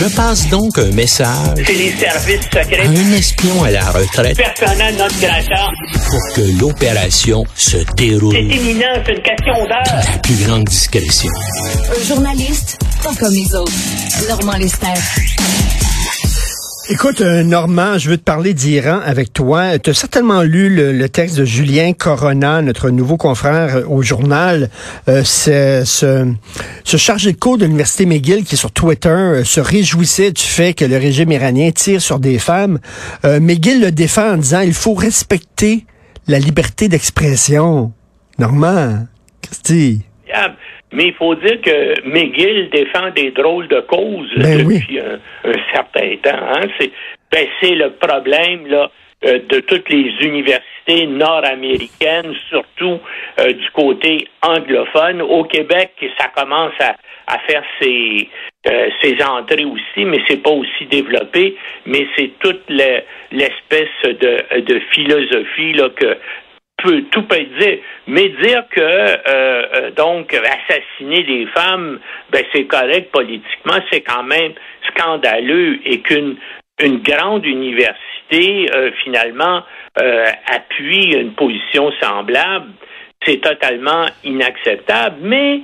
Je passe donc un message C'est les services secrets. à un espion à la retraite Personnel notre grata. pour que l'opération se déroule C'est imminent, c'est une question d'heure. la plus grande discrétion. Un journaliste, pas comme les autres. Normand Lester. Écoute, euh, Normand, je veux te parler d'Iran avec toi. Tu as certainement lu le, texte de Julien Corona, notre nouveau confrère euh, au journal. Euh, ce, chargé de cours de l'Université McGill qui, sur Twitter, euh, se réjouissait du fait que le régime iranien tire sur des femmes. Euh, McGill le défend en disant il faut respecter la liberté d'expression. Normand, Christy. Ah, Mais il faut dire que McGill défend des drôles de causes Ben depuis un, un certain temps. Hein? C'est ben, le problème là, euh, de toutes les universités nord-américaines, surtout euh, du côté anglophone. Au Québec, ça commence à, à faire ses, euh, ses entrées aussi, mais c'est pas aussi développé. Mais c'est toute le- l'espèce de, de philosophie là, que peut, tout peut être dit, mais dire que euh, euh, donc assassiner des femmes, ben c'est correct politiquement, c'est quand même scandaleux et qu'une une grande université euh, finalement euh, appuie une position semblable, c'est totalement inacceptable. Mais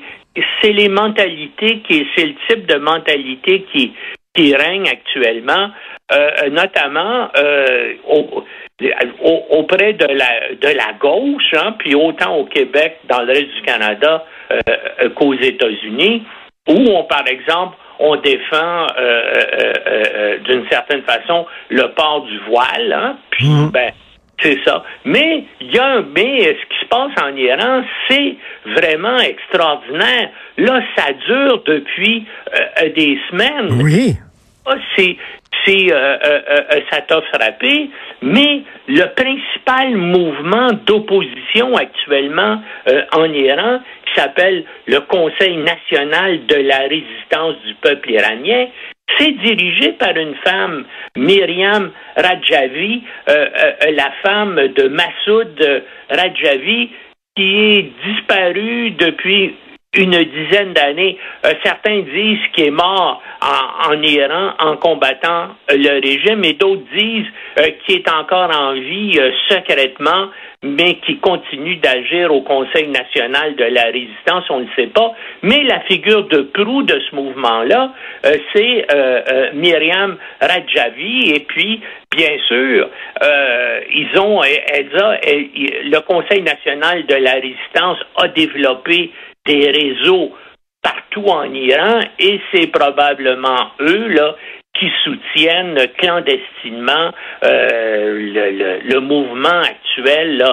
c'est les mentalités qui, c'est le type de mentalité qui qui règne actuellement, euh, notamment euh, au- au- auprès de la de la gauche, hein, puis autant au Québec, dans le reste du Canada euh, euh, qu'aux États-Unis, où on, par exemple, on défend euh, euh, euh, euh, d'une certaine façon le port du voile, hein, puis ben c'est ça. Mais il y a un mais ce qui se passe en Iran, c'est vraiment extraordinaire. Là, ça dure depuis euh, des semaines. Oui. C'est c'est euh, euh, euh, ça t'a frappé, mais le principal mouvement d'opposition actuellement euh, en Iran, qui s'appelle le Conseil national de la résistance du peuple iranien, c'est dirigé par une femme, Myriam Rajavi, euh, euh, la femme de Massoud Rajavi, qui est disparue depuis une dizaine d'années. Euh, certains disent qu'il est mort en, en Iran en combattant euh, le régime et d'autres disent euh, qu'il est encore en vie euh, secrètement, mais qui continue d'agir au Conseil national de la résistance, on ne le sait pas. Mais la figure de proue de ce mouvement-là, euh, c'est euh, Myriam Rajavi et puis Bien sûr, euh, ils ont, le Conseil national de la résistance a développé des réseaux partout en Iran et c'est probablement eux là qui soutiennent clandestinement euh, le, le, le, mouvement actuel,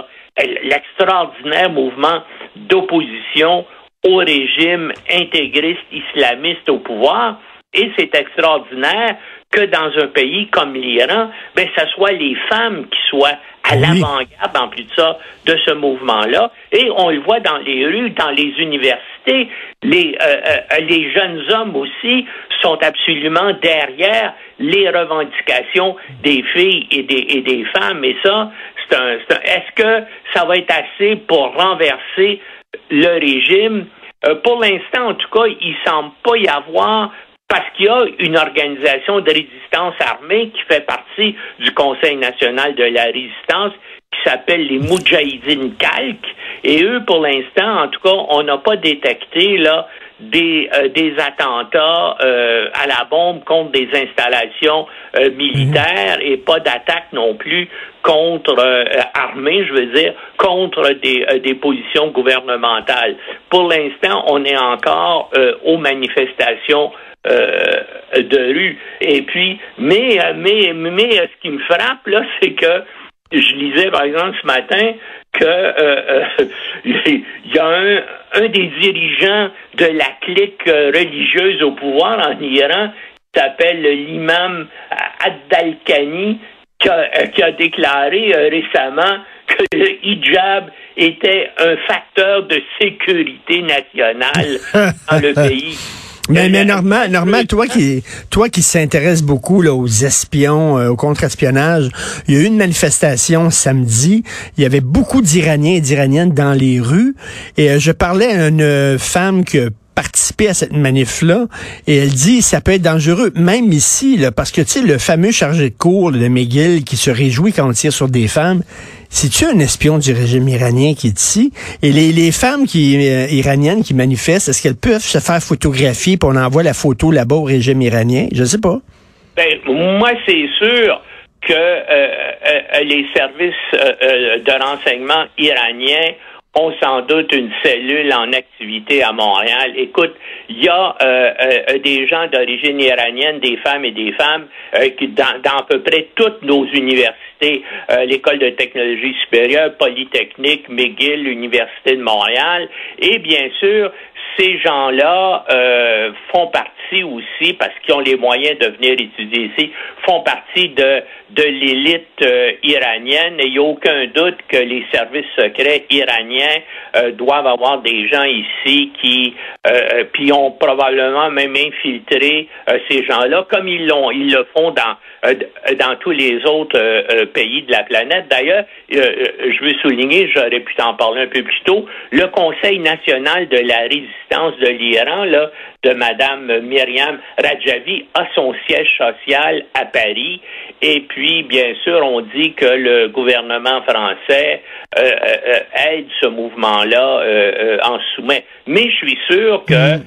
l'extraordinaire mouvement d'opposition au régime intégriste islamiste au pouvoir. Et c'est extraordinaire que dans un pays comme l'Iran, ben, ce soit les femmes qui soient à oui. l'avant-garde, en plus de ça, de ce mouvement-là. Et on le voit dans les rues, dans les universités. Les, euh, euh, les jeunes hommes aussi sont absolument derrière les revendications des filles et des, et des femmes. Et ça, c'est un, un est-ce que ça va être assez pour renverser le régime? Euh, pour l'instant, en tout cas, il semble pas y avoir parce qu'il y a une organisation de résistance armée qui fait partie du Conseil national de la résistance qui s'appelle les Moudjahidines Calques. Et eux, pour l'instant, en tout cas, on n'a pas détecté là des, euh, des attentats euh, à la bombe contre des installations euh, militaires et pas d'attaque non plus contre armées, je veux dire, contre des, des positions gouvernementales. Pour l'instant, on est encore aux manifestations euh, de rue. Et puis, mais, mais, mais ce qui me frappe, là, c'est que je lisais, par exemple, ce matin, que euh, il y a un, un, des dirigeants de la clique religieuse au pouvoir en Iran qui s'appelle l'imam Ad-Dalkani, qui a, qui a déclaré euh, récemment que le hijab était un facteur de sécurité nationale dans le pays. Mais, mais Normand, Normand, toi qui toi qui s'intéresse beaucoup là, aux espions, euh, au contre-espionnage, il y a eu une manifestation samedi. Il y avait beaucoup d'Iraniens et d'Iraniennes dans les rues. Et euh, je parlais à une femme qui a participer à cette manif-là. Et elle dit, ça peut être dangereux, même ici, là, parce que, tu sais, le fameux chargé de cours de McGill qui se réjouit quand on tire sur des femmes, c'est-tu un espion du régime iranien qui est ici? Et les, les femmes qui, euh, iraniennes qui manifestent, est-ce qu'elles peuvent se faire photographier pour on envoie la photo là-bas au régime iranien? Je sais pas. Ben, moi, c'est sûr que euh, euh, les services de renseignement iraniens ont sans doute une cellule en activité à Montréal. Écoute, il y a euh, euh, des gens d'origine iranienne, des femmes et des femmes euh, qui dans, dans, à peu près toutes nos universités, l'école de technologie supérieure, Polytechnique, McGill, l'université de Montréal, et bien sûr ces gens-là euh, font partie aussi, parce qu'ils ont les moyens de venir étudier ici, font partie de, de l'élite euh, iranienne et il n'y a aucun doute que les services secrets iraniens euh, doivent avoir des gens ici qui puis ont probablement même infiltré ces gens-là, comme ils l'ont, ils le font dans dans tous les autres pays de la planète. D'ailleurs, je veux souligner, j'aurais pu t'en parler un peu plus tôt, le Conseil national de la résistance de l'Iran, là, de Madame Myriam Rajavi, a son siège social à Paris. Et puis, bien sûr, on dit que le gouvernement français euh, euh, aide ce mouvement-là euh, en soumet. Mais je suis sûr que mm.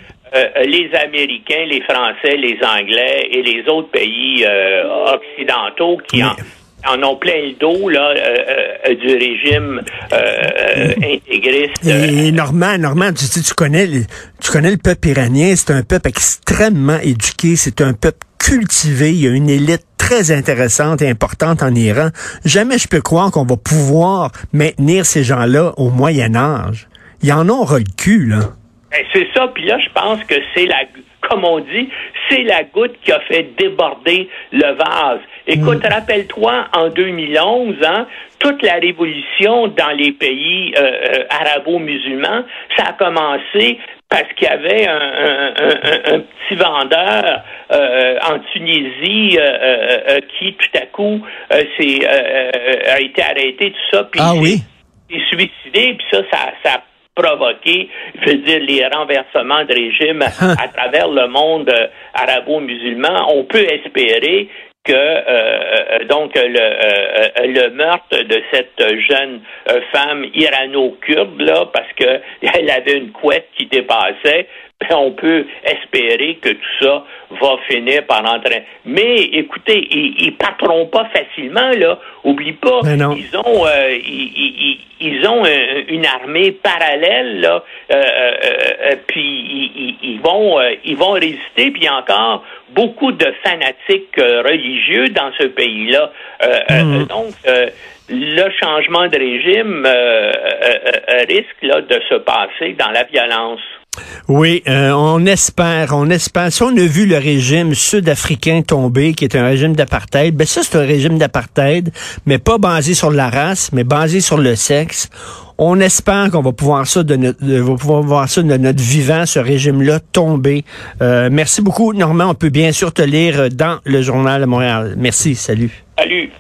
les Américains, les Français, les Anglais et les autres pays occidentaux qui en en ont plein le dos là, euh, euh, du régime euh, intégriste. Et, Normand, Normand, tu, tu, connais, tu connais le peuple iranien, c'est un peuple extrêmement éduqué, c'est un peuple cultivé, il y a une élite très intéressante et importante en Iran. Jamais je peux croire qu'on va pouvoir maintenir ces gens-là au Moyen Âge. Ils en ont le cul, là. Ben, c'est ça, puis là, je pense que c'est la comme on dit, c'est la goutte qui a fait déborder le vase. Écoute, mm. rappelle-toi, en 2011, hein, toute la révolution dans les pays euh, euh, arabo-musulmans, ça a commencé parce qu'il y avait un, petit vendeur euh, en Tunisie qui tout à coup a été arrêté tout ça puis ah, oui? s'est suicidé puis ça ça ça provoquer, je veux dire, les renversements de régime à travers le monde euh, arabo-musulman, on peut espérer que euh, euh, donc le, le meurtre de cette jeune femme irano-kurde là parce que elle avait une couette qui dépassait on peut espérer que tout ça va finir par entrer. Mais écoutez, ils, ils partiront pas facilement là. Oublie pas, ils ont euh, ils, ils, ont une armée parallèle là. Euh, euh, puis ils, vont ils vont résister. Puis encore beaucoup de fanatiques religieux dans ce pays-là. Mhm. Donc le changement de régime risque là, de se passer dans la violence. Oui, euh, on espère, on espère. Si on a vu le régime sud-africain tomber, qui est un régime d'apartheid, ben ça c'est un régime d'apartheid, mais pas basé sur la race, mais basé sur le sexe. On espère qu'on va pouvoir ça de notre, va pouvoir voir ça de notre vivant, ce régime-là tomber. Euh, merci beaucoup, Normand. On peut bien sûr te lire dans le journal de Montréal. Merci. Salut. Salut.